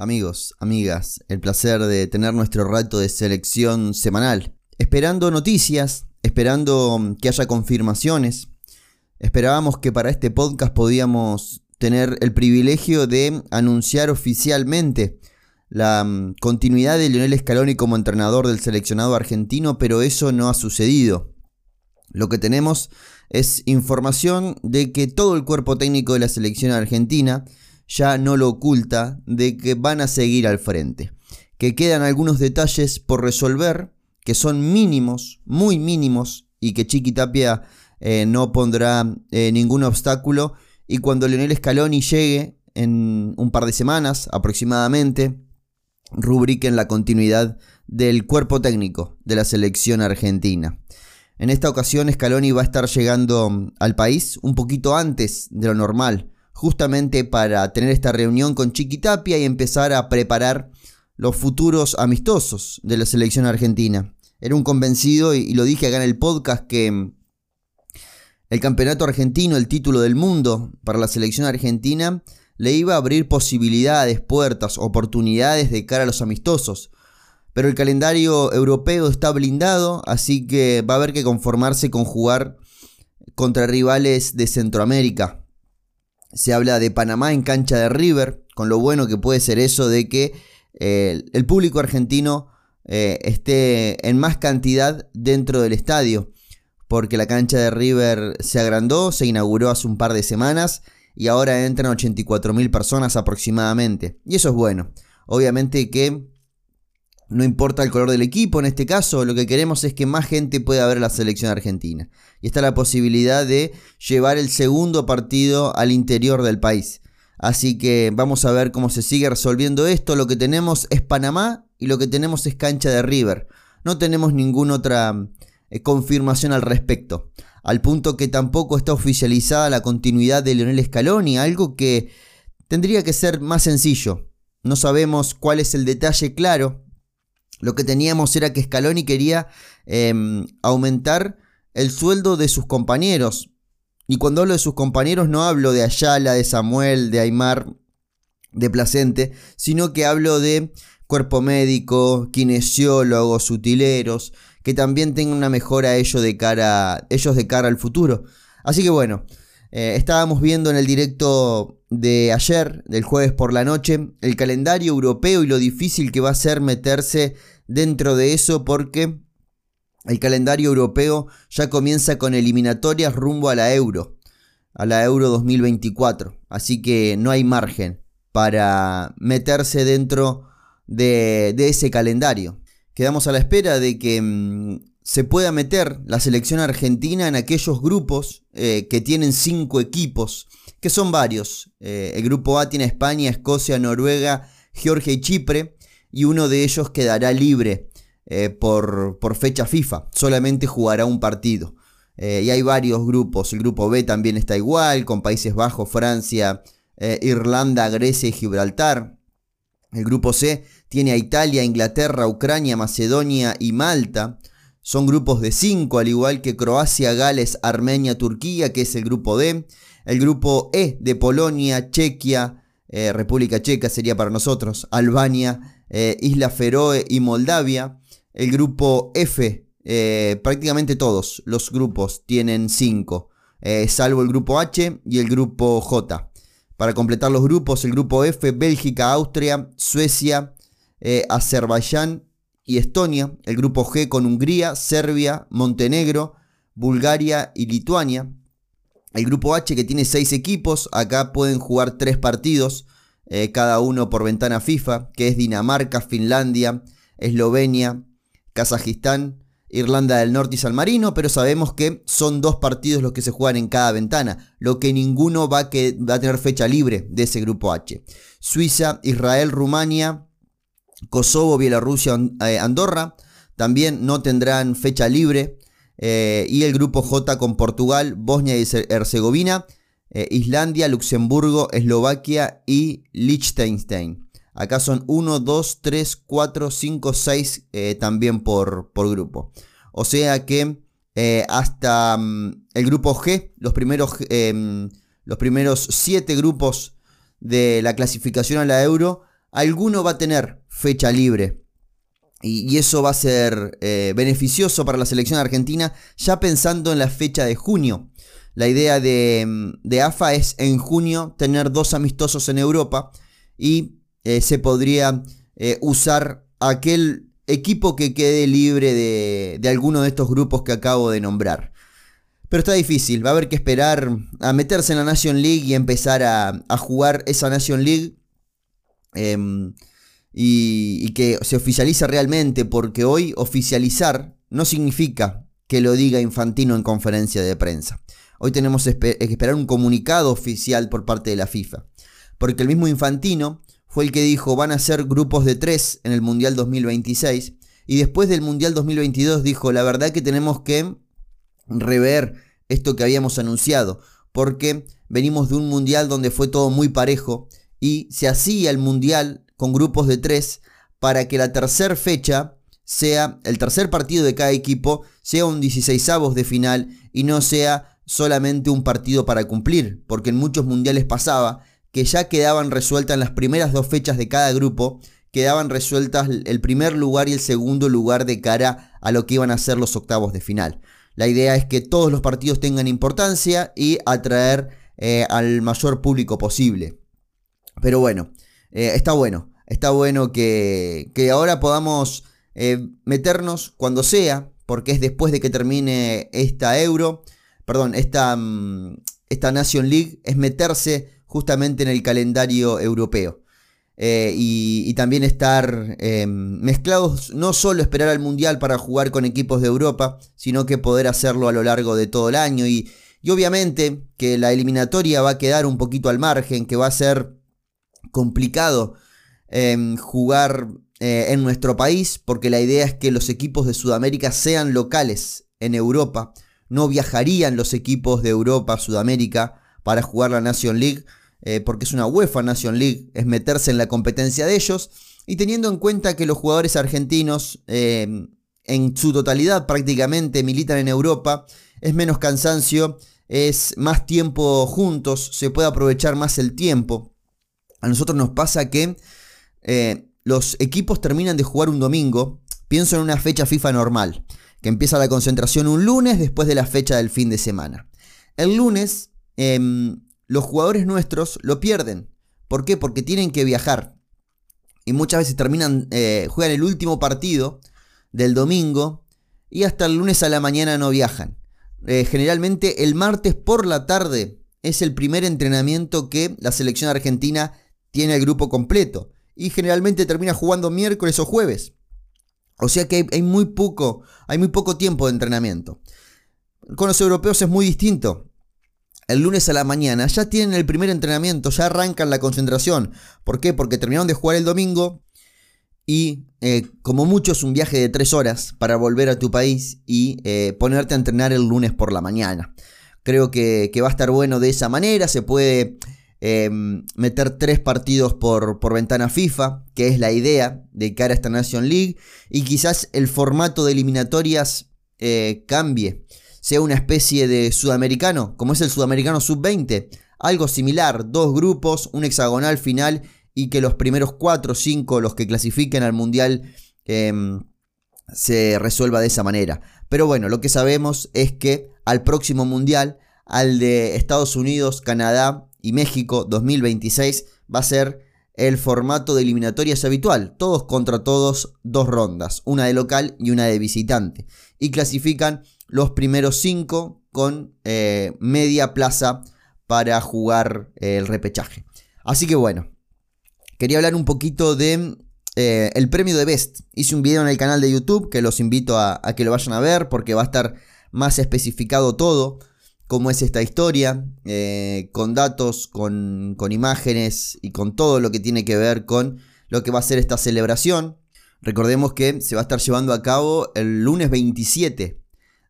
Amigos, amigas, el placer de tener nuestro rato de selección semanal. Esperando noticias, esperando que haya confirmaciones. Esperábamos que para este podcast podíamos tener el privilegio de anunciar oficialmente la mm, continuidad de Lionel Scaloni como entrenador del seleccionado argentino, pero eso no ha sucedido. Lo que tenemos es información de que todo el cuerpo técnico de la selección argentina ya no lo oculta de que van a seguir al frente, que quedan algunos detalles por resolver, que son mínimos, muy mínimos, y que Chiqui Tapia eh, no pondrá eh, ningún obstáculo, y cuando Leonel Scaloni llegue en un par de semanas aproximadamente, rubriquen la continuidad del cuerpo técnico de la selección argentina. En esta ocasión Scaloni va a estar llegando mm, al país un poquito antes de lo normal, justamente para tener esta reunión con Chiquitapia y empezar a preparar los futuros amistosos de la selección argentina. Era un convencido y, lo dije acá en el podcast que mm, el campeonato argentino, el título del mundo para la selección argentina, le iba a abrir posibilidades, puertas, oportunidades de cara a los amistosos. Pero el calendario europeo está blindado, así que va a haber que conformarse con jugar contra rivales de Centroamérica. Se habla de Panamá en cancha de River, con lo bueno que puede ser eso de que eh, el público argentino eh, esté en más cantidad dentro del estadio, porque la cancha de River se agrandó, se inauguró hace un par de semanas y ahora entran 84.000 personas aproximadamente. Y eso es bueno. Obviamente que no importa el color del equipo, en este caso lo que queremos es que más gente pueda ver la selección argentina. Y está la posibilidad de llevar el segundo partido al interior del país. Así que vamos a ver cómo se sigue resolviendo esto. Lo que tenemos es Panamá y lo que tenemos es cancha de River. No tenemos ninguna otra eh, confirmación al respecto. Al punto que tampoco está oficializada la continuidad de Leonel Scaloni, algo que tendría que ser más sencillo. No sabemos cuál es el detalle claro lo que teníamos era que Scaloni quería em, aumentar el sueldo de sus compañeros. Y cuando hablo de sus compañeros no hablo de Ayala, de Samuel, de Aymar, de Placente, sino que hablo de cuerpo médico, kinesiólogos, utileros, que también tengan una mejora ellos de cara, ellos de cara al futuro. Así que bueno, eh, estábamos viendo en el directo de ayer, del jueves por la noche, el calendario europeo y lo difícil que va a ser meterse dentro de eso porque el calendario europeo ya comienza con eliminatorias rumbo a la Euro, a la Euro 2024. Así que no hay margen para meterse dentro de, ese calendario. Quedamos a la espera de que mm, se pueda meter la selección argentina en aquellos grupos eh, que tienen cinco equipos, que son varios. Eh, el grupo A tiene España, Escocia, Noruega, Georgia y Chipre, y uno de ellos quedará libre eh, por, por, fecha FIFA, solamente jugará un partido. y hay varios grupos, el grupo B también está igual, con Países Bajos, Francia, Irlanda, Grecia y Gibraltar. El grupo C tiene a Italia, Inglaterra, Ucrania, Macedonia y Malta. Son grupos de 5, al igual que Croacia, Gales, Armenia, Turquía, que es el grupo D. El grupo E de Polonia, Chequia, eh, República Checa sería para nosotros, Albania, eh, Isla Feroe y Moldavia. El grupo F, eh, prácticamente todos los grupos tienen 5, salvo el grupo H y el grupo J. Para completar los grupos, el grupo F, Bélgica, Austria, Suecia, Azerbaiyán y Estonia, el grupo G con Hungría, Serbia, Montenegro, Bulgaria y Lituania. El grupo H que tiene seis equipos, acá pueden jugar tres partidos, eh, cada uno por ventana FIFA, que es Dinamarca, Finlandia, Eslovenia, Kazajistán, Irlanda del Norte y San Marino, pero sabemos que son dos partidos los que se juegan en cada ventana, lo que ninguno va, que, va a tener fecha libre de ese grupo H. Suiza, Israel, Rumania, Kosovo, Bielorrusia, eh, Andorra también no tendrán fecha libre. Eh, y el grupo J con Portugal, Bosnia y Herzegovina, eh, Islandia, Luxemburgo, Eslovaquia y Liechtenstein. Acá son 1, 2, 3, 4, 5, 6 también por, por, grupo. O sea que hasta mm, el grupo G, los primeros, em, los primeros 7 grupos de la clasificación a la euro, alguno va a tener fecha libre. Y, eso va a ser eh, beneficioso para la selección argentina ya pensando en la fecha de junio. La idea de, AFA es en junio tener dos amistosos en Europa y eh, se podría eh, usar aquel equipo que quede libre de, de alguno de estos grupos que acabo de nombrar. Pero está difícil, va a haber que esperar a meterse en la Nation League y empezar a, jugar esa Nation League. Em, y, que se oficialice realmente, porque hoy oficializar no significa que lo diga Infantino en conferencia de prensa. Hoy tenemos que esperar un comunicado oficial por parte de la FIFA. Porque el mismo Infantino fue el que dijo van a ser grupos de tres en el Mundial 2026. Y después del Mundial 2022 dijo la verdad que tenemos que rever esto que habíamos anunciado, porque venimos de un mundial donde fue todo muy parejo y se hacía el mundial con grupos de tres para que la tercera fecha sea el tercer partido de cada equipo sea un 16 avos de final y no sea solamente un partido para cumplir, porque en muchos mundiales pasaba que ya quedaban resueltas las primeras dos fechas de cada grupo, quedaban resueltas el primer lugar y el segundo lugar de cara a lo que iban a ser los octavos de final. La idea es que todos los partidos tengan importancia y atraer eh, al mayor público posible. Pero bueno, eh, está bueno. Está bueno que, ahora podamos eh, meternos cuando sea, porque es después de que termine esta Euro, perdón, esta, mm, esta Nation League, es meterse justamente en el calendario europeo. Eh, y, también estar em, mezclados, no solo esperar al Mundial para jugar con equipos de Europa, sino que poder hacerlo a lo largo de todo el año. Y, obviamente que la eliminatoria va a quedar un poquito al margen, que va a ser complicado em, jugar eh, en nuestro país, porque la idea es que los equipos de Sudamérica sean locales en Europa. No viajarían los equipos de Europa a Sudamérica para jugar la Nation League eh, porque es una UEFA Nation League, es meterse en la competencia de ellos, y teniendo en cuenta que los jugadores argentinos eh, en su totalidad prácticamente militan en Europa, es menos cansancio, es más tiempo juntos, se puede aprovechar más el tiempo. A nosotros nos pasa que eh, los equipos terminan de jugar un domingo, pienso en una fecha FIFA normal, que empieza la concentración un lunes después de la fecha del fin de semana. El lunes em, los jugadores nuestros lo pierden. ¿Por qué? Porque tienen que viajar. Y muchas veces terminan, eh, juegan el último partido del domingo y hasta el lunes a la mañana no viajan. Eh, generalmente el martes por la tarde es el primer entrenamiento que la selección argentina tiene el grupo completo. Y generalmente termina jugando miércoles o jueves. O sea que hay muy poco, hay muy poco tiempo de entrenamiento. Con los europeos es muy distinto el lunes a la mañana, ya tienen el primer entrenamiento, ya arrancan la concentración. ¿Por qué? Porque terminaron de jugar el domingo y eh, como mucho es un viaje de tres horas para volver a tu país y eh, ponerte a entrenar el lunes por la mañana. Creo que, va a estar bueno de esa manera, se puede em, meter tres partidos por, por, ventana FIFA, que es la idea de cara a esta Nation League, y quizás el formato de eliminatorias eh, cambie sea una especie de sudamericano, como es el sudamericano sub-20. Algo similar, dos grupos, un hexagonal final y que los primeros 4 o 5, los que clasifiquen al mundial, em, se resuelva de esa manera. Pero bueno, lo que sabemos es que al próximo mundial, al de Estados Unidos, Canadá y México 2026, va a ser el formato de eliminatorias habitual, todos contra todos, dos rondas, una de local y una de visitante. Y clasifican los primeros cinco con eh, media plaza para jugar eh, el repechaje. Así que bueno, quería hablar un poquito de eh, el premio de Best. Hice un video en el canal de YouTube que los invito a, que lo vayan a ver porque va a estar más especificado todo cómo es esta historia, con datos, con, con, imágenes y con todo lo que tiene que ver con lo que va a ser esta celebración. Recordemos que se va a estar llevando a cabo el lunes 27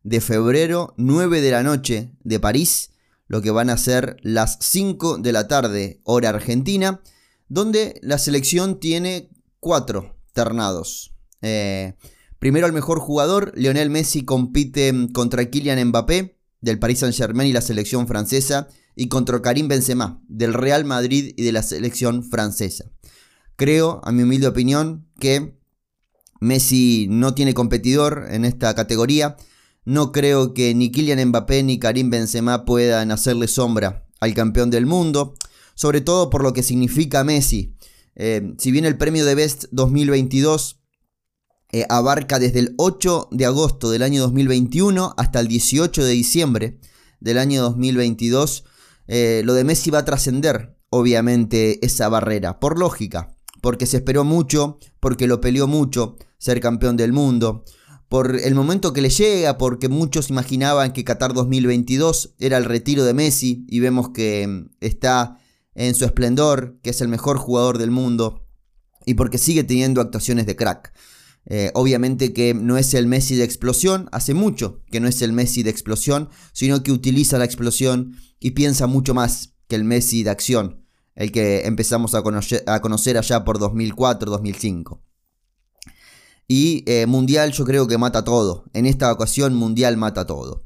de febrero, 9 de la noche de París, lo que van a ser las 5 de la tarde, hora argentina, donde la selección tiene cuatro ternados. Eh, primero al mejor jugador, Lionel Messi compite contra Kylian Mbappé del Paris Saint Germain y la selección francesa, y contra Karim Benzema del Real Madrid y de la selección francesa. Creo, a mi humilde opinión, que Messi no tiene competidor en esta categoría. No creo que ni Kylian Mbappé ni Karim Benzema puedan hacerle sombra al campeón del mundo, sobre todo por lo que significa Messi. Eh, si bien el premio de Best 2022 eh, abarca desde el 8 de agosto del año 2021 hasta el 18 de diciembre del año 2022, eh, lo de Messi va a trascender, obviamente, esa barrera, por lógica, porque se esperó mucho, porque lo peleó mucho ser campeón del mundo, por el momento que le llega, porque muchos imaginaban que Qatar 2022 era el retiro de Messi y vemos que mm, está en su esplendor, que es el mejor jugador del mundo y porque sigue teniendo actuaciones de crack. Eh, obviamente que no es el Messi de explosión, hace mucho que no es el Messi de explosión, sino que utiliza la explosión y piensa mucho más que el Messi de acción, el que empezamos a conocer, a conocer allá por 2004-2005. Y eh, Mundial yo creo que mata todo. En esta ocasión Mundial mata todo.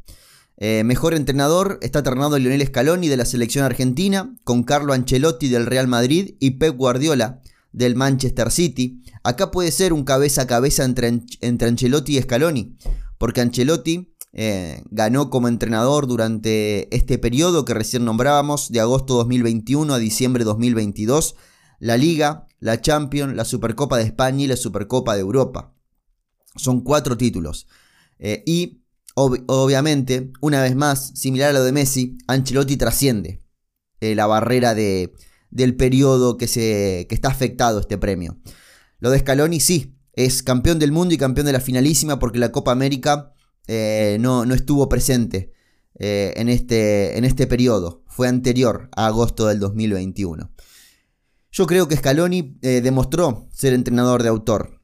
Eh, mejor entrenador está alternado Lionel Scaloni de la selección argentina con Carlo Ancelotti del Real Madrid y Pep Guardiola del Manchester City. Acá puede ser un cabeza a cabeza entre, entre Ancelotti y Scaloni, porque Ancelotti eh, ganó como entrenador durante este periodo que recién nombrábamos, de agosto 2021 a diciembre 2022, la Liga, la Champions, la Supercopa de España y la Supercopa de Europa. Son cuatro títulos. Eh, y obviamente, una vez más, similar a lo de Messi, Ancelotti trasciende eh, la barrera de, del periodo que, se, que está afectado este premio. Lo de Scaloni sí, es campeón del mundo y campeón de la finalísima porque la Copa América eh, no, no, estuvo presente en, este, en este periodo. Fue anterior a agosto del 2021. Yo creo que Scaloni demostró ser entrenador de autor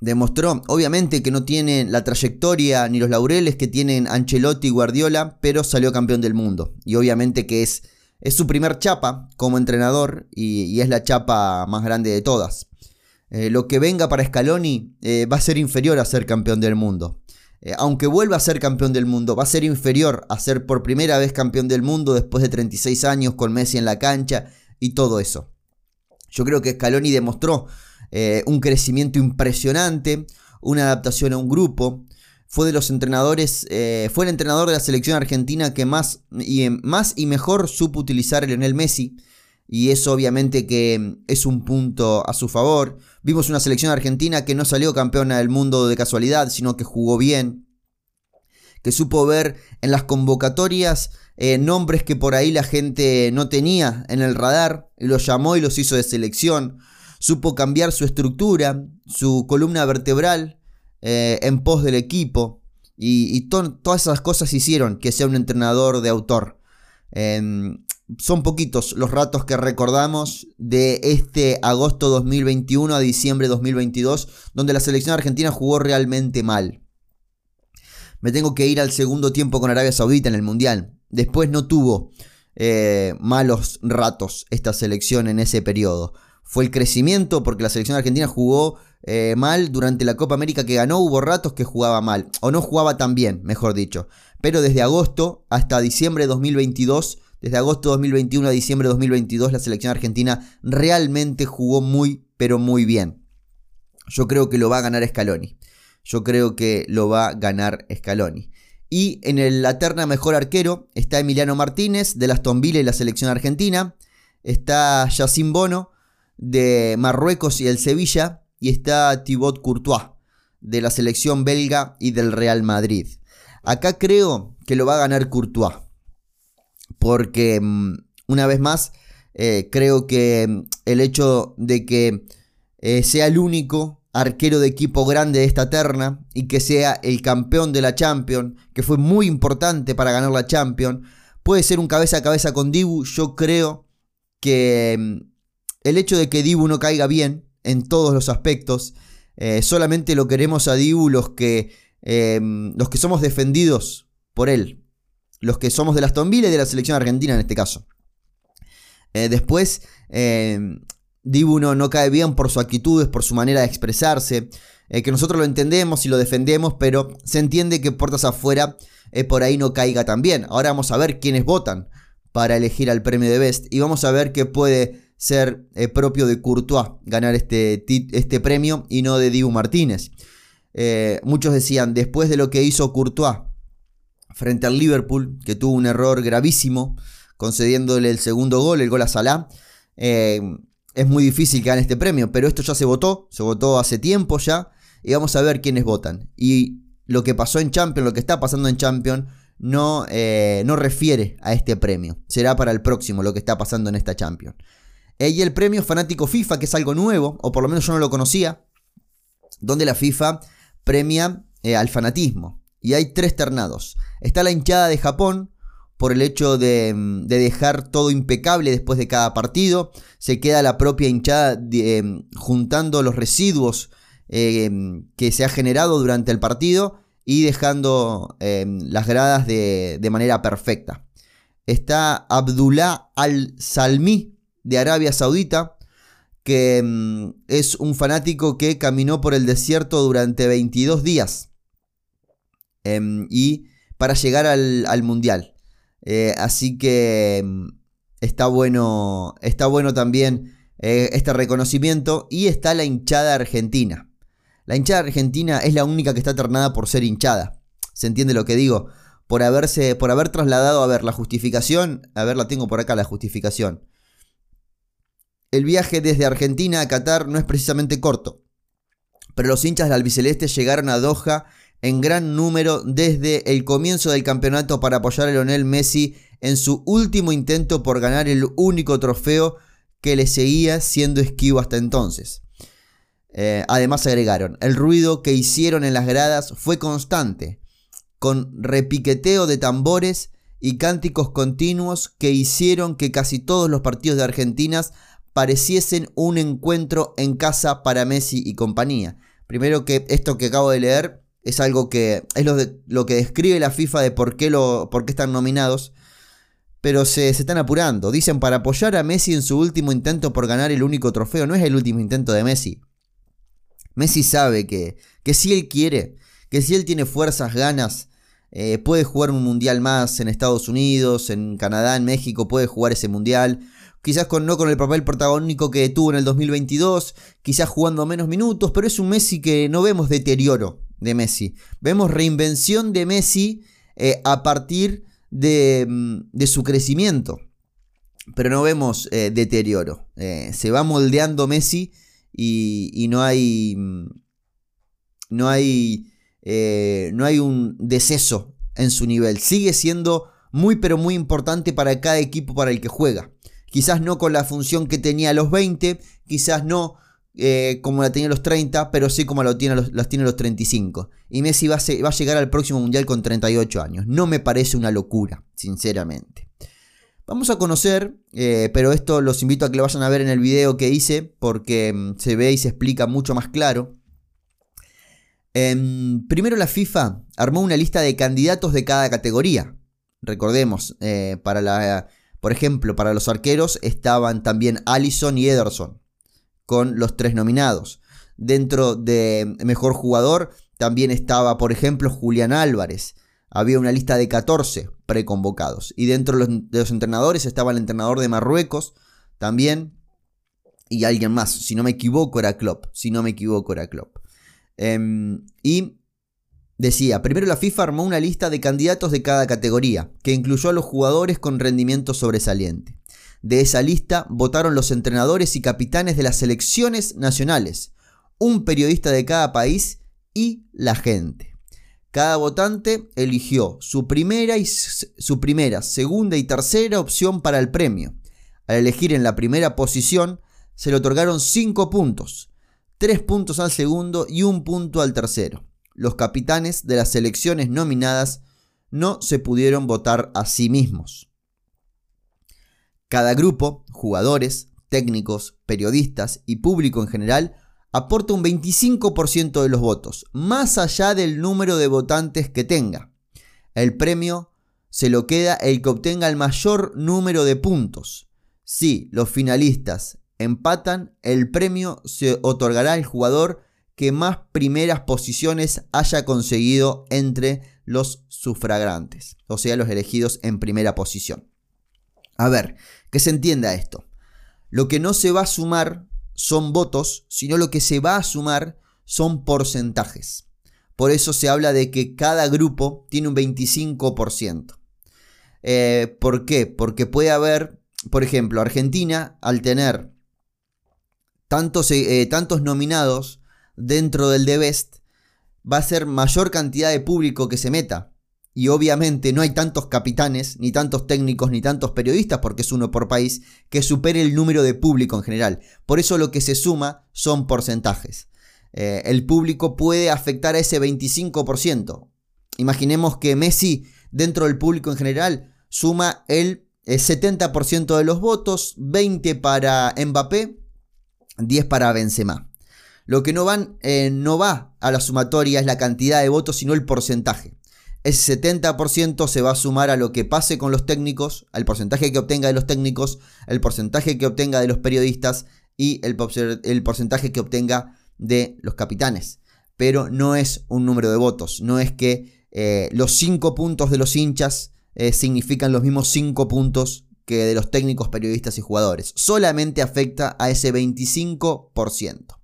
demostró, obviamente que no tiene la trayectoria ni los laureles que tienen Ancelotti y Guardiola, pero salió campeón del mundo. Y obviamente que es, es su primer chapa como entrenador y, es la chapa más grande de todas. Eh, lo que venga para Scaloni eh, va a ser inferior a ser campeón del mundo. Eh, aunque vuelva a ser campeón del mundo, va a ser inferior a ser por primera vez campeón del mundo después de 36 años con Messi en la cancha y todo eso. Yo creo que Scaloni demostró un crecimiento impresionante, una adaptación a un grupo. Fue de los entrenadores, eh, fue el entrenador de la selección argentina que más y, más y mejor supo utilizar a Lionel Messi. Y eso obviamente que es un punto a su favor. Vimos una selección argentina que no salió campeona del mundo de casualidad, sino que jugó bien. Que supo ver en las convocatorias eh, nombres que por ahí la gente no tenía en el radar. Y los llamó y los hizo de selección supo cambiar su estructura, su columna vertebral eh, en pos del equipo. Y, todas esas cosas hicieron que sea un entrenador de autor. Em, son poquitos los ratos que recordamos de este agosto 2021 a diciembre 2022, donde la selección argentina jugó realmente mal. Me tengo que ir al segundo tiempo con Arabia Saudita en el Mundial. Después no tuvo eh, malos ratos esta selección en ese periodo fue el crecimiento, porque la selección argentina jugó eh, mal durante la Copa América que ganó, hubo ratos que jugaba mal, o no jugaba tan bien, mejor dicho. Pero desde agosto hasta diciembre de 2022, desde agosto de 2021 a diciembre de 2022, la selección argentina realmente jugó muy, pero muy bien. Yo creo que lo va a ganar Scaloni. Yo creo que lo va a ganar Scaloni. Y en el, la terna mejor arquero está Emiliano Martínez de las Villa y la selección argentina. Está Yacine Bono de Marruecos y el Sevilla, y está Thibaut Courtois de la selección belga y del Real Madrid. Acá creo que lo va a ganar Courtois, porque mm, una vez más eh, creo que mm, el hecho de que eh, sea el único arquero de equipo grande de esta terna y que sea el campeón de la Champions, que fue muy importante para ganar la Champions, puede ser un cabeza a cabeza con Dibu. Yo creo que mm, el hecho de que Dibu no caiga bien en todos los aspectos, eh, solamente lo queremos a Dibu los que, eh, los que somos defendidos por él, los que somos de las Villa y de la selección argentina en este caso. Eh, después, Dibu no, no, cae bien por sus actitudes, por su manera de expresarse, que nosotros lo entendemos y lo defendemos, pero se entiende que puertas afuera por ahí no caiga tan bien. Ahora vamos a ver quiénes votan para elegir al premio de Best y vamos a ver qué puede ser eh, propio de Courtois ganar este, este, premio y no de Dibu Martínez. Eh, muchos decían, después de lo que hizo Courtois frente al Liverpool, que tuvo un error gravísimo, concediéndole el segundo gol, el gol a Salah, eh, es muy difícil que gane este premio, pero esto ya se votó, se votó hace tiempo ya, y vamos a ver quiénes votan. Y lo que pasó en Champions, lo que está pasando en Champions, no, no refiere a este premio. Será para el próximo lo que está pasando en esta Champions. Eh, y el premio Fanático FIFA, que es algo nuevo, o por lo menos yo no lo conocía, donde la FIFA premia eh, al fanatismo. Y hay tres ternados. Está la hinchada de Japón, por el hecho de, mm, dejar todo impecable después de cada partido. Se queda la propia hinchada eh, juntando los residuos que se ha generado durante el partido y dejando las gradas de, de, manera perfecta. Está Abdullah Al-Salmi, de Arabia Saudita, que mm, es un fanático que caminó por el desierto durante 22 días em, y para llegar al, mundial. Eh, así que mm, está bueno, está bueno también eh, este reconocimiento y está la hinchada argentina. La hinchada argentina es la única que está ternada por ser hinchada. ¿Se entiende lo que digo? Por haberse, por haber trasladado, a ver, la justificación, a ver, la tengo por acá la justificación. El viaje desde Argentina a Qatar no es precisamente corto, pero los hinchas del albiceleste llegaron a Doha en gran número desde el comienzo del campeonato para apoyar a Lionel Messi en su último intento por ganar el único trofeo que le seguía siendo esquivo hasta entonces. Eh, además agregaron, el ruido que hicieron en las gradas fue constante, con repiqueteo de tambores y cánticos continuos que hicieron que casi todos los partidos de Argentina pareciesen un encuentro en casa para Messi y compañía. Primero que esto que acabo de leer es algo que es lo, que describe la FIFA de por qué, lo, por qué están nominados. Pero se, se, están apurando. Dicen para apoyar a Messi en su último intento por ganar el único trofeo. No es el último intento de Messi. Messi sabe que, que si él quiere, que si él tiene fuerzas, ganas, eh, puede jugar un mundial más en Estados Unidos, en Canadá, en México, puede jugar ese mundial quizás con, no con el papel protagónico que tuvo en el 2022, quizás jugando menos minutos, pero es un Messi que no vemos deterioro de Messi, vemos reinvención de Messi eh, a partir de, mm, de, su crecimiento, pero no vemos eh, deterioro, eh, se va moldeando Messi y, y no hay... Mm, no hay, no hay un deceso en su nivel. Sigue siendo muy pero muy importante para cada equipo para el que juega. Quizás no con la función que tenía a los 20, quizás no eh, como la tenía a los 30, pero sí como lo tiene los, las tiene a los 35. Y Messi va a, va a, llegar al próximo Mundial con 38 años. No me parece una locura, sinceramente. Vamos a conocer, eh, pero esto los invito a que lo vayan a ver en el video que hice, porque mm, se ve y se explica mucho más claro. Em, primero la FIFA armó una lista de candidatos de cada categoría. Recordemos, eh, para la por ejemplo, para los arqueros estaban también Allison y Ederson, con los tres nominados. Dentro de mejor jugador también estaba, por ejemplo, Julián Álvarez. Había una lista de 14 preconvocados. Y dentro de los, entrenadores estaba el entrenador de Marruecos también. Y alguien más. Si no me equivoco era Klopp. Si no me equivoco era Klopp. Em, y Decía, primero la FIFA armó una lista de candidatos de cada categoría, que incluyó a los jugadores con rendimiento sobresaliente. De esa lista votaron los entrenadores y capitanes de las selecciones nacionales, un periodista de cada país y la gente. Cada votante eligió su primera, y su primera, segunda y tercera opción para el premio. Al elegir en la primera posición, se le otorgaron 5 puntos, 3 puntos al segundo y un punto al tercero los capitanes de las selecciones nominadas no se pudieron votar a sí mismos. Cada grupo, jugadores, técnicos, periodistas y público en general, aporta un 25% de los votos, más allá del número de votantes que tenga. El premio se lo queda el que obtenga el mayor número de puntos. Si los finalistas empatan, el premio se otorgará al jugador que más primeras posiciones haya conseguido entre los sufragantes, o sea, los elegidos en primera posición. A ver, que se entienda esto. Lo que no se va a sumar son votos, sino lo que se va a sumar son porcentajes. Por eso se habla de que cada grupo tiene un 25%. Eh, ¿Por qué? Porque puede haber, por ejemplo, Argentina, al tener tantos, eh, tantos nominados dentro del The Best, va a ser mayor cantidad de público que se meta. Y obviamente no hay tantos capitanes, ni tantos técnicos, ni tantos periodistas, porque es uno por país, que supere el número de público en general. Por eso lo que se suma son porcentajes. Eh, el público puede afectar a ese 25%. Imaginemos que Messi, dentro del público en general, suma el 70% eh, de los votos, 20 para Mbappé, 10 para Benzema. Lo que no, van, eh, no va a la sumatoria es la cantidad de votos, sino el porcentaje. Ese 70% se va a sumar a lo que pase con los técnicos, al porcentaje que obtenga de los técnicos, el porcentaje que obtenga de los periodistas y el, porcentaje que obtenga de los capitanes. Pero no es un número de votos, no es que eh, los 5 puntos de los hinchas eh, significan los mismos 5 puntos que de los técnicos, periodistas y jugadores. Solamente afecta a ese 25%.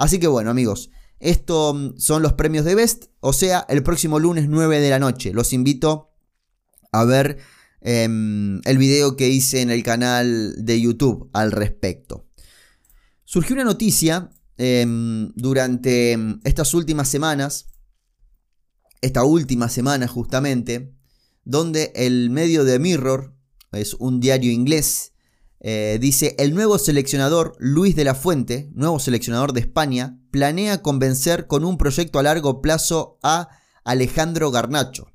Así que bueno amigos, estos mm, son los premios de Best, o sea, el próximo lunes 9 de la noche. Los invito a ver em, el video que hice en el canal de YouTube al respecto. Surgió una noticia em, durante em, estas últimas semanas, esta última semana justamente, donde el medio de Mirror, es un diario inglés, eh, dice, el nuevo seleccionador Luis de la Fuente, nuevo seleccionador de España, planea convencer con un proyecto a largo plazo a Alejandro Garnacho,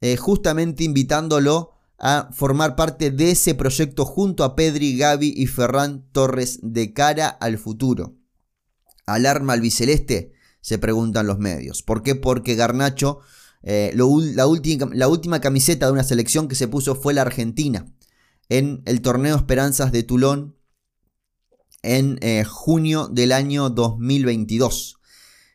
eh, justamente invitándolo a formar parte de ese proyecto junto a Pedri, Gaby y Ferran Torres de cara al futuro. ¿Alarma albiceleste? Se preguntan los medios. ¿Por qué? Porque Garnacho, eh, la última camiseta de una selección que se puso fue la Argentina en el torneo Esperanzas de Toulon en eh, junio del año 2022.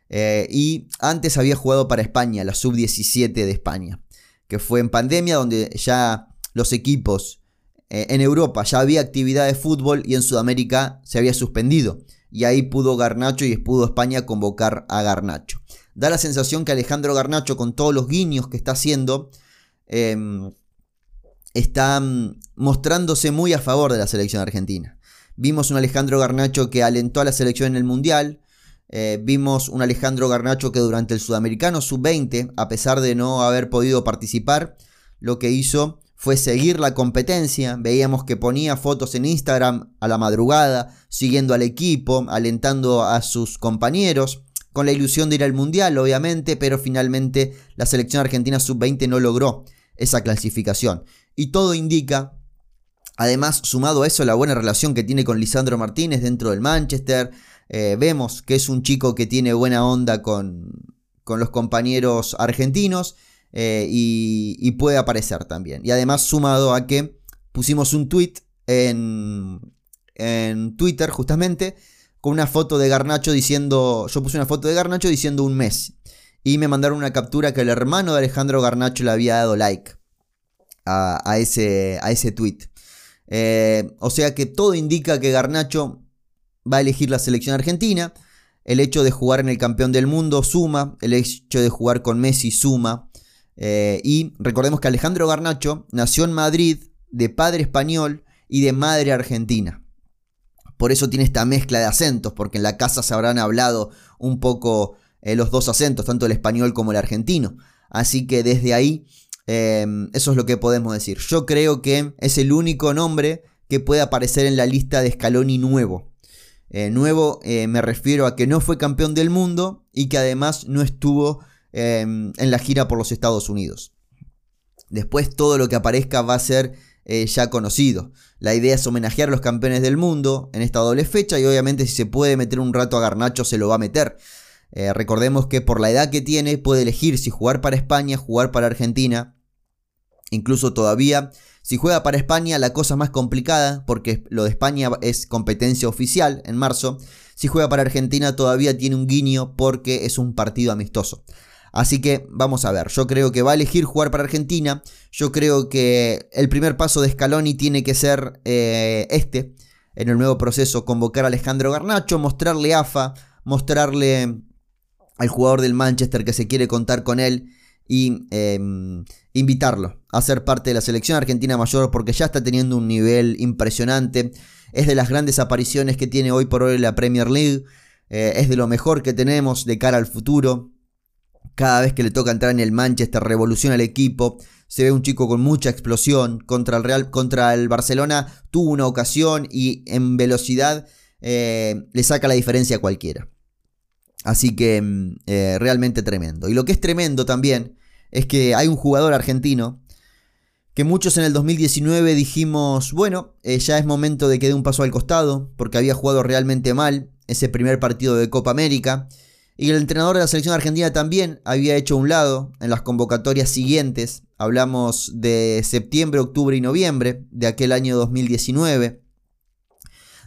Eh, y antes había jugado para España, la sub-17 de España, que fue en pandemia donde ya los equipos eh, en Europa ya había actividad de fútbol y en Sudamérica se había suspendido. Y ahí pudo Garnacho y pudo España convocar a Garnacho. Da la sensación que Alejandro Garnacho, con todos los guiños que está haciendo, em, está mostrándose muy a favor de la selección argentina. Vimos un Alejandro Garnacho que alentó a la selección en el Mundial. Eh, vimos un Alejandro Garnacho que durante el Sudamericano Sub-20, a pesar de no haber podido participar, lo que hizo fue seguir la competencia. Veíamos que ponía fotos en Instagram a la madrugada, siguiendo al equipo, alentando a sus compañeros, con la ilusión de ir al Mundial, obviamente, pero finalmente la selección argentina Sub-20 no logró esa clasificación. Y todo indica, además sumado a eso, la buena relación que tiene con Lisandro Martínez dentro del Manchester. Eh, vemos que es un chico que tiene buena onda con, con los compañeros argentinos eh, y, puede aparecer también. Y además sumado a que pusimos un tweet en, en Twitter justamente con una foto de Garnacho diciendo, yo puse una foto de Garnacho diciendo un mes. Y me mandaron una captura que el hermano de Alejandro Garnacho le había dado like a, ese, a ese tweet. Eh, o sea que todo indica que Garnacho va a elegir la selección argentina. El hecho de jugar en el campeón del mundo suma. El hecho de jugar con Messi suma. Eh, y recordemos que Alejandro Garnacho nació en Madrid de padre español y de madre argentina. Por eso tiene esta mezcla de acentos, porque en la casa se habrán hablado un poco eh, los dos acentos, tanto el español como el argentino. Así que desde ahí, em, eso es lo que podemos decir. Yo creo que es el único nombre que puede aparecer en la lista de Scaloni nuevo. Eh, nuevo eh, me refiero a que no fue campeón del mundo y que además no estuvo em, en la gira por los Estados Unidos. Después todo lo que aparezca va a ser ya conocido. La idea es homenajear a los campeones del mundo en esta doble fecha y obviamente si se puede meter un rato a Garnacho se lo va a meter. Eh, recordemos que por la edad que tiene puede elegir si jugar para España, jugar para Argentina. Incluso todavía, si juega para España, la cosa más complicada, porque lo de España es competencia oficial en marzo. Si juega para Argentina, todavía tiene un guiño porque es un partido amistoso. Así que vamos a ver, yo creo que va a elegir jugar para Argentina. Yo creo que el primer paso de Scaloni tiene que ser eh, este en el nuevo proceso convocar a Alejandro Garnacho, mostrarle AFA, mostrarle al jugador del Manchester que se quiere contar con él y em, invitarlo a ser parte de la selección argentina mayor porque ya está teniendo un nivel impresionante. Es de las grandes apariciones que tiene hoy por hoy la Premier League. Eh, es de lo mejor que tenemos de cara al futuro. Cada vez que le toca entrar en el Manchester revoluciona el equipo. Se ve un chico con mucha explosión. Contra el Real, contra el Barcelona tuvo una ocasión y en velocidad eh, le saca la diferencia a cualquiera. Así que mm, eh, realmente tremendo. Y lo que es tremendo también es que hay un jugador argentino que muchos en el 2019 dijimos, bueno, eh, ya es momento de que dé un paso al costado, porque había jugado realmente mal ese primer partido de Copa América. Y el entrenador de la selección argentina también había hecho un lado en las convocatorias siguientes. Hablamos de septiembre, octubre y noviembre de aquel año 2019.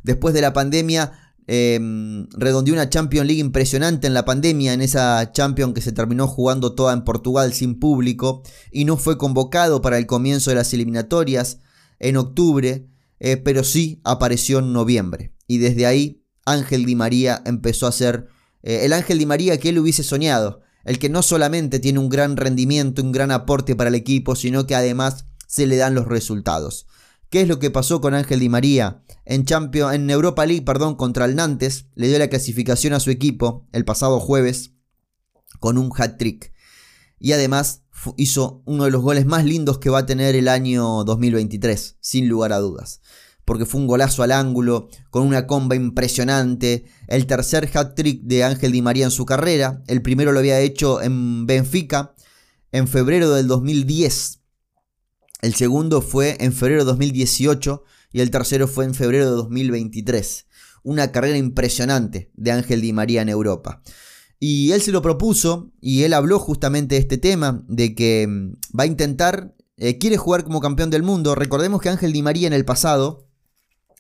Después de la pandemia eh, redondeó una Champions League impresionante en la pandemia, en esa Champions que se terminó jugando toda en Portugal sin público y no fue convocado para el comienzo de las eliminatorias en octubre, eh, pero sí apareció en noviembre. Y desde ahí Ángel Di María empezó a ser eh, el Ángel Di María que él hubiese soñado, el que no solamente tiene un gran rendimiento, un gran aporte para el equipo, sino que además se le dan los resultados. ¿Qué es lo que pasó con Ángel Di María? En, Champions, en Europa League perdón, contra el Nantes, le dio la clasificación a su equipo el pasado jueves con un hat-trick. Y además hizo uno de los goles más lindos que va a tener el año 2023, sin lugar a dudas. Porque fue un golazo al ángulo, con una comba impresionante. El tercer hat-trick de Ángel Di María en su carrera. El primero lo había hecho en Benfica en febrero del 2010 el segundo fue en febrero de 2018 y el tercero fue en febrero de 2023. Una carrera impresionante de Ángel Di María en Europa. Y él se lo propuso y él habló justamente de este tema, de que mm, va a intentar, eh, quiere jugar como campeón del mundo. Recordemos que Ángel Di María en el pasado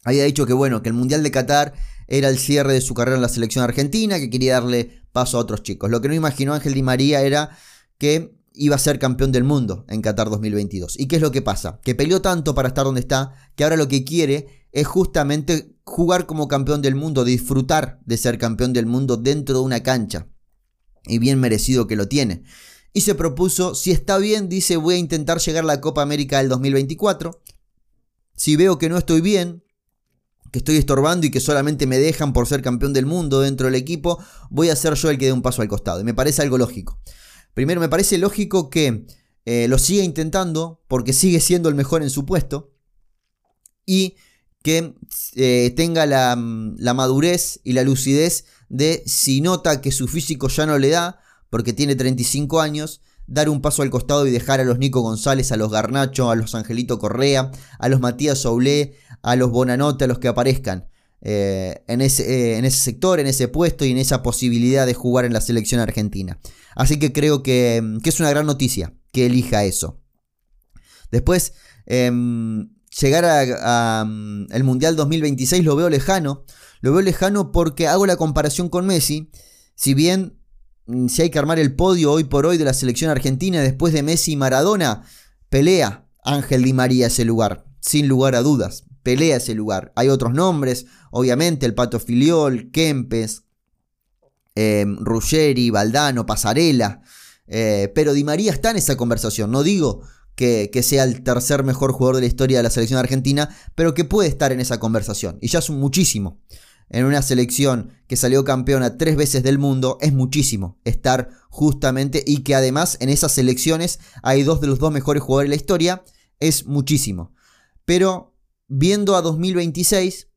había dicho que bueno, que el Mundial de Qatar era el cierre de su carrera en la selección argentina, que quería darle paso a otros chicos. Lo que no imaginó Ángel Di María era que iba a ser campeón del mundo en Qatar 2022. ¿Y qué es lo que pasa? Que peleó tanto para estar donde está, que ahora lo que quiere es justamente jugar como campeón del mundo, disfrutar de ser campeón del mundo dentro de una cancha. Y bien merecido que lo tiene. Y se propuso, si está bien, dice, voy a intentar llegar a la Copa América del 2024. Si veo que no estoy bien, que estoy estorbando y que solamente me dejan por ser campeón del mundo dentro del equipo, voy a ser yo el que dé un paso al costado. Y me parece algo lógico. Primero, me parece lógico que eh, lo siga intentando porque sigue siendo el mejor en su puesto y que eh, tenga la, la, madurez y la lucidez de si nota que su físico ya no le da, porque tiene 35 años, dar un paso al costado y dejar a los Nico González, a los Garnacho, a los Angelito Correa, a los Matías Soulé, a los Bonanote, a los que aparezcan. Eh, en, ese, en, ese, sector, en ese puesto y en esa posibilidad de jugar en la selección argentina. Así que creo que, es una gran noticia que elija eso. Después, em, llegar al mm, el Mundial 2026 lo veo lejano. Lo veo lejano porque hago la comparación con Messi. Si bien mm, si hay que armar el podio hoy por hoy de la selección argentina después de Messi y Maradona, pelea Ángel Di María ese lugar, sin lugar a dudas. Pelea ese lugar. Hay otros nombres, obviamente, el Pato Filiol, Kempes, eh, Ruggeri, Valdano, Pasarela. Eh, pero Di María está en esa conversación. No digo que, sea el tercer mejor jugador de la historia de la selección argentina, pero que puede estar en esa conversación. Y ya es muchísimo. En una selección que salió campeona tres veces del mundo, es muchísimo estar justamente y que además en esas selecciones hay dos de los dos mejores jugadores de la historia, es muchísimo. Pero viendo a 2026,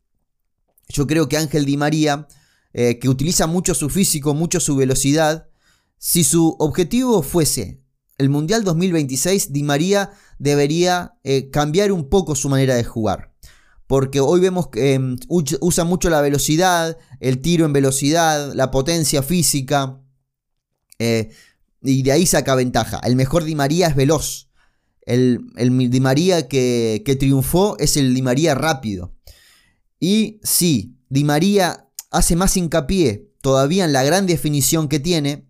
yo creo que Ángel Di María eh, que utiliza mucho su físico, mucho su velocidad, si su objetivo fuese el Mundial 2026, Di María debería eh, cambiar un poco su manera de jugar. Porque hoy vemos que em, usa mucho la velocidad, el tiro en velocidad, la potencia física. Eh, y de ahí saca ventaja. El mejor Di María es veloz. El, Di María que, que triunfó es el Di María rápido. Y sí, Di María hace más hincapié todavía en la gran definición que tiene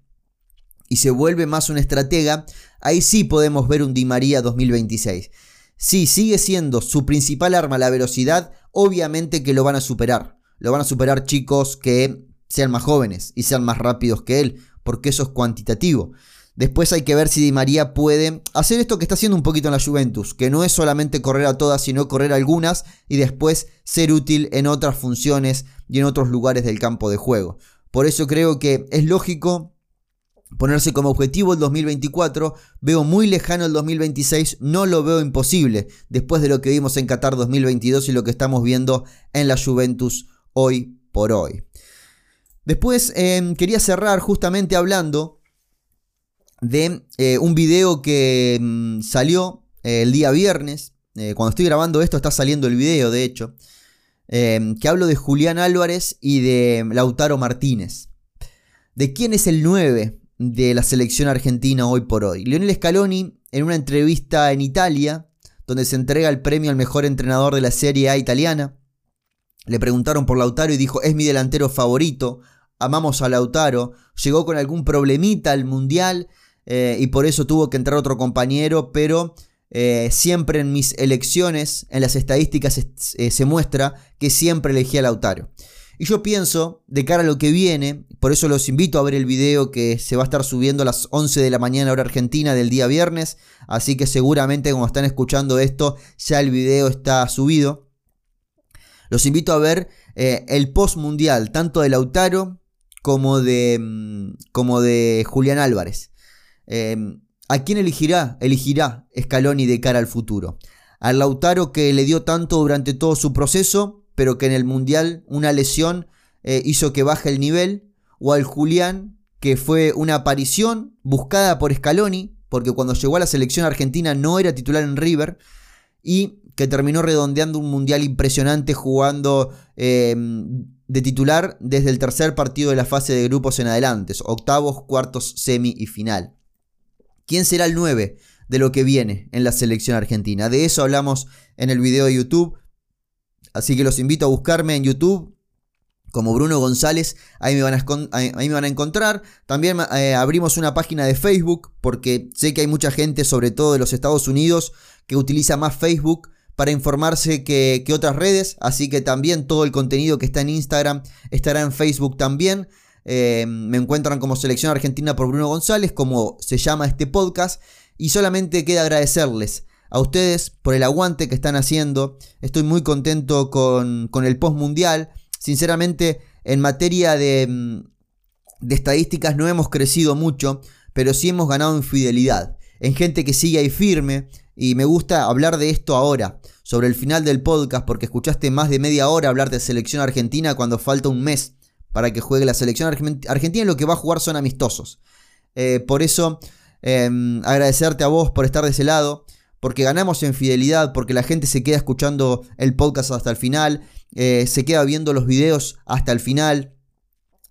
y se vuelve más un estratega, ahí sí podemos ver un Di María 2026. si sigue siendo su principal arma la velocidad, obviamente que lo van a superar. Lo van a superar chicos que sean más jóvenes y sean más rápidos que él, porque eso es cuantitativo. Después hay que ver si Di María puede hacer esto que está haciendo un poquito en la Juventus, que no es solamente correr a todas, sino correr algunas y después ser útil en otras funciones y en otros lugares del campo de juego. Por eso creo que es lógico ponerse como objetivo el 2024. Veo muy lejano el 2026, no lo veo imposible después de lo que vimos en Qatar 2022 y lo que estamos viendo en la Juventus hoy por hoy. Después em, quería cerrar justamente hablando de eh, un video que mm, salió eh, el día viernes. Eh, cuando estoy grabando esto está saliendo el video, de hecho. Que hablo de Julián Álvarez y de Lautaro Martínez. ¿De quién es el 9 de la selección argentina hoy por hoy? Lionel Scaloni, en una entrevista en Italia, donde se entrega el premio al mejor entrenador de la Serie A italiana, le preguntaron por Lautaro y dijo, es mi delantero favorito, amamos a Lautaro, llegó con algún problemita al Mundial eh, y por eso tuvo que entrar otro compañero, pero eh, siempre en mis elecciones, en las estadísticas eh, se muestra que siempre elegí a Lautaro. Y yo pienso, de cara a lo que viene, por eso los invito a ver el video que se va a estar subiendo a las 11 de la mañana hora argentina del día viernes, así que seguramente como están escuchando esto, ya el video está subido. Los invito a ver el post mundial, tanto de Lautaro como de, mm, como de Julián Álvarez. Em, ¿A quién elegirá? Elegirá Scaloni de cara al futuro. Al Lautaro que le dio tanto durante todo su proceso, pero que en el Mundial una lesión eh, hizo que baje el nivel. O al Julián, que fue una aparición buscada por Scaloni, porque cuando llegó a la selección argentina no era titular en River. Y que terminó redondeando un Mundial impresionante jugando em, de titular desde el tercer partido de la fase de grupos en adelante, octavos, cuartos, semi y final. ¿Quién será el 9 de lo que viene en la selección argentina? De eso hablamos en el video de YouTube. Así que los invito a buscarme en YouTube como Bruno González, ahí me van a, encontrar. También eh, abrimos una página de Facebook porque sé que hay mucha gente, sobre todo de los Estados Unidos, que utiliza más Facebook para informarse que, otras redes, así que también todo el contenido que está en Instagram estará en Facebook también. Eh, me encuentran como Selección Argentina por Bruno González, como se llama este podcast. Y solamente queda agradecerles a ustedes por el aguante que están haciendo. Estoy muy contento con, el post mundial. Sinceramente, en materia de, mm, de estadísticas no hemos crecido mucho, pero sí hemos ganado en fidelidad. En gente que sigue ahí firme. Y me gusta hablar de esto ahora, sobre el final del podcast, porque escuchaste más de media hora hablar de selección argentina cuando falta un mes para que juegue la selección argentina. Lo que va a jugar son amistosos. Eh, por eso, em, agradecerte a vos por estar de ese lado. Porque ganamos en fidelidad, porque la gente se queda escuchando el podcast hasta el final, eh, se queda viendo los videos hasta el final.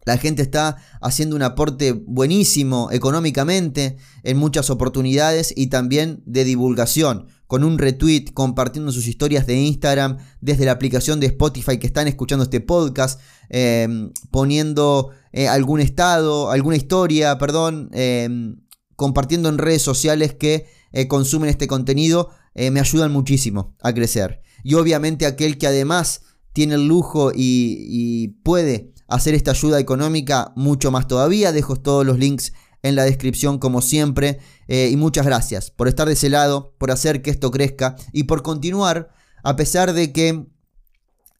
La gente está haciendo un aporte buenísimo económicamente en muchas oportunidades y también de divulgación con un retweet, compartiendo sus historias de Instagram desde la aplicación de Spotify que están escuchando este podcast, em, poniendo eh, algún estado, alguna historia, perdón, em, compartiendo en redes sociales que eh, consumen este contenido, eh, me ayudan muchísimo a crecer. Y obviamente aquel que además tiene el lujo y puede hacer esta ayuda económica, mucho más todavía, dejo todos los links en la descripción como siempre. Eh, y muchas gracias por estar de ese lado, por hacer que esto crezca y por continuar a pesar de que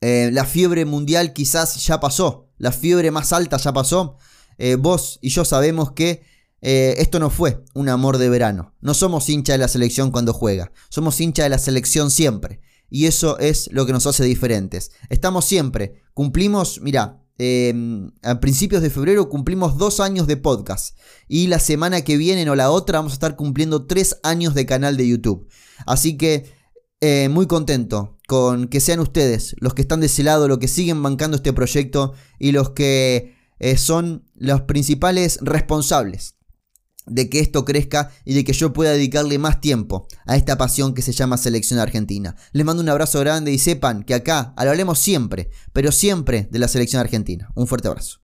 eh, la fiebre mundial quizás ya pasó, la fiebre más alta ya pasó. Eh, vos y yo sabemos que esto no fue un amor de verano. No somos hincha de la selección cuando juega, somos hincha de la selección siempre. Y eso es lo que nos hace diferentes. Estamos siempre, cumplimos, mira, Em, a principios de febrero cumplimos dos años de podcast. Y la semana que viene o la otra vamos a estar cumpliendo tres años de canal de YouTube. Así que eh, muy contento con que sean ustedes los que están de ese lado, los que siguen bancando este proyecto y los que eh, son los principales responsables de que esto crezca y de que yo pueda dedicarle más tiempo a esta pasión que se llama selección argentina. Les mando un abrazo grande y sepan que acá hablaremos siempre, pero siempre de la selección argentina. Un fuerte abrazo.